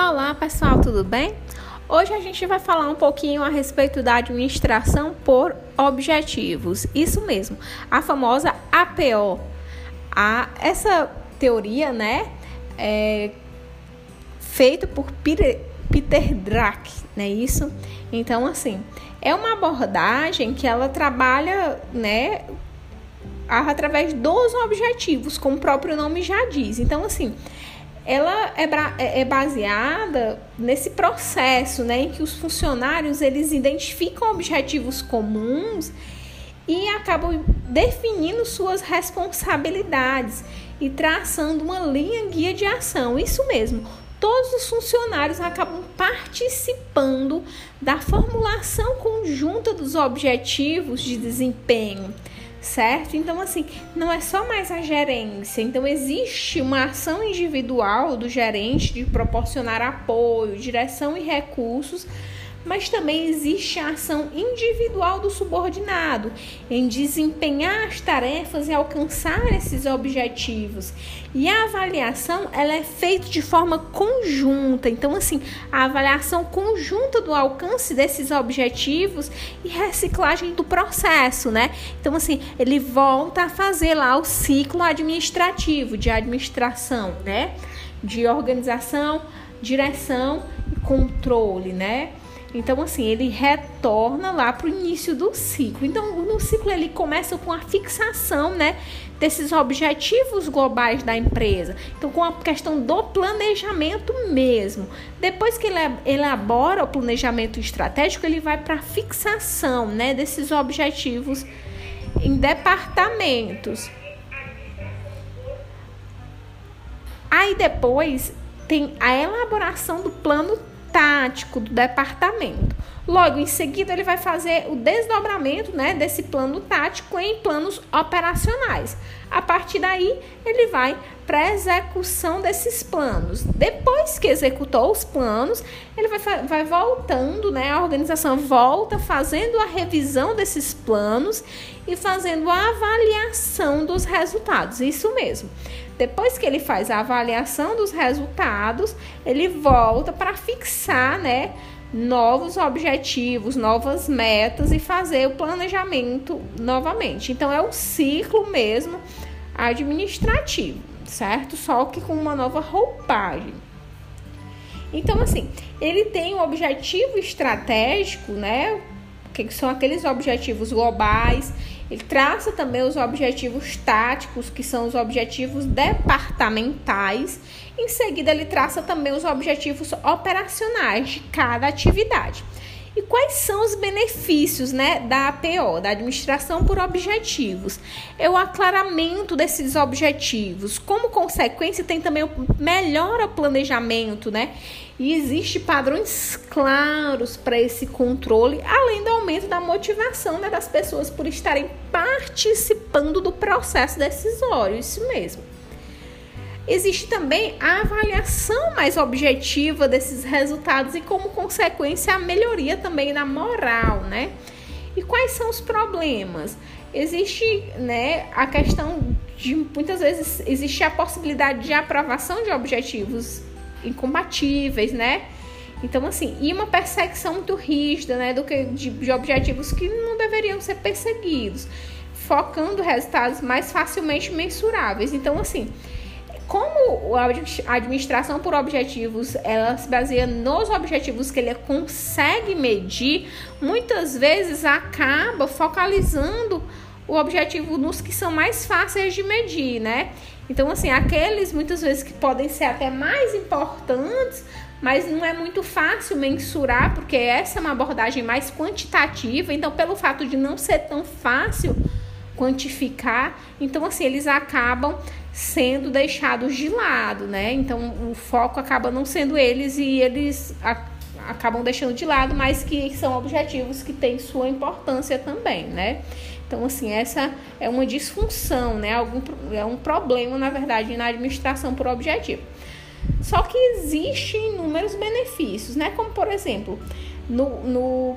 Olá pessoal, tudo bem? Hoje a gente vai falar um pouquinho a respeito da administração por objetivos. Isso mesmo, a famosa APO. A, essa teoria, né, é feita por Peter, Peter Druck, não é isso? Então, assim, é uma abordagem que ela trabalha, né, através dos objetivos, como o próprio nome já diz. Então, assim, ela é, é, é, baseada nesse processo, né, em que os funcionários eles identificam objetivos comuns e acabam definindo suas responsabilidades e traçando uma linha guia de ação. Isso mesmo. Todos os funcionários acabam participando da formulação conjunta dos objetivos de desempenho certo? Então, assim, não é só mais a gerência. Então, existe uma ação individual do gerente de proporcionar apoio, direção e recursos mas também existe a ação individual do subordinado em desempenhar as tarefas e alcançar esses objetivos. E a avaliação ela é feita de forma conjunta. Então, assim, a avaliação conjunta do alcance desses objetivos e reciclagem do processo, né? Então, assim, ele volta a fazer lá o ciclo administrativo de administração, né? De organização, direção e controle, né? Então, assim, ele retorna lá para o início do ciclo. Então, no ciclo ele começa com a fixação, né, desses objetivos globais da empresa. Então, com a questão do planejamento mesmo. Depois que ele elabora o planejamento estratégico, ele vai para a fixação, né, desses objetivos em departamentos. Aí depois tem a elaboração do plano tático do departamento. Logo em seguida, ele vai fazer o desdobramento né, desse plano tático em planos operacionais. A partir daí, ele vai para a execução desses planos. Depois que executou os planos, ele vai, vai voltando, né, a organização volta fazendo a revisão desses planos e fazendo a avaliação dos resultados. Isso mesmo. Depois que ele faz a avaliação dos resultados, ele volta para fixar, né? novos objetivos, novas metas e fazer o planejamento novamente. Então é um ciclo mesmo administrativo, certo? Só que com uma nova roupagem. Então assim, ele tem um objetivo estratégico, né? Que são aqueles objetivos globais. Ele traça também os objetivos táticos, que são os objetivos departamentais em seguida, ele traça também os objetivos operacionais de cada atividade. E quais são os benefícios né, da APO, da administração por objetivos? É o aclaramento desses objetivos. Como consequência, tem também o melhora planejamento, né? E existe padrões claros para esse controle, além do aumento da motivação né, das pessoas por estarem participando do processo decisório. Isso mesmo. Existe também a avaliação mais objetiva desses resultados e, como consequência, a melhoria também na moral, né? E quais são os problemas? Existe, né, a questão de muitas vezes existe a possibilidade de aprovação de objetivos incompatíveis, né? Então, assim, e uma perseguição muito rígida, né, do que de, de objetivos que não deveriam ser perseguidos, focando resultados mais facilmente mensuráveis. Então, assim, como a administração por objetivos ela se baseia nos objetivos que ele consegue medir, muitas vezes acaba focalizando o objetivo nos que são mais fáceis de medir, né? Então, assim, aqueles muitas vezes que podem ser até mais importantes, mas não é muito fácil mensurar, porque essa é uma abordagem mais quantitativa. Então, pelo fato de não ser tão fácil quantificar, então, assim, eles acabam sendo deixados de lado, né? Então o foco acaba não sendo eles e eles a, acabam deixando de lado, mas que são objetivos que têm sua importância também, né? Então, assim, essa é uma disfunção, né? Algum, é um problema, na verdade, na administração por objetivo. Só que existem inúmeros benefícios, né? Como, por exemplo, no, no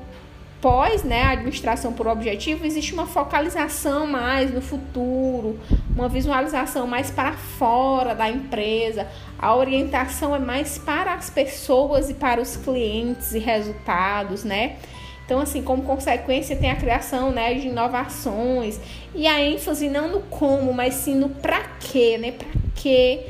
pós né, administração por objetivo, existe uma focalização mais no futuro, uma visualização mais para fora da empresa, a orientação é mais para as pessoas e para os clientes e resultados, né? Então, assim, como consequência, tem a criação né, de inovações e a ênfase não no como, mas sim no para quê, né? Para que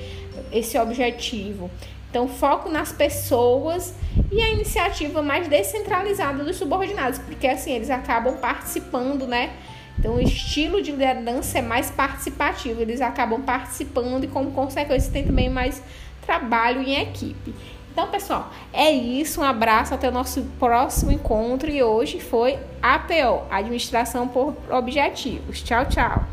esse objetivo. Então, foco nas pessoas e a iniciativa mais descentralizada dos subordinados, porque assim eles acabam participando, né? Então, o estilo de liderança é mais participativo, eles acabam participando e, como consequência, tem também mais trabalho em equipe. Então, pessoal, é isso. Um abraço até o nosso próximo encontro. E hoje foi APO Administração por Objetivos. Tchau, tchau.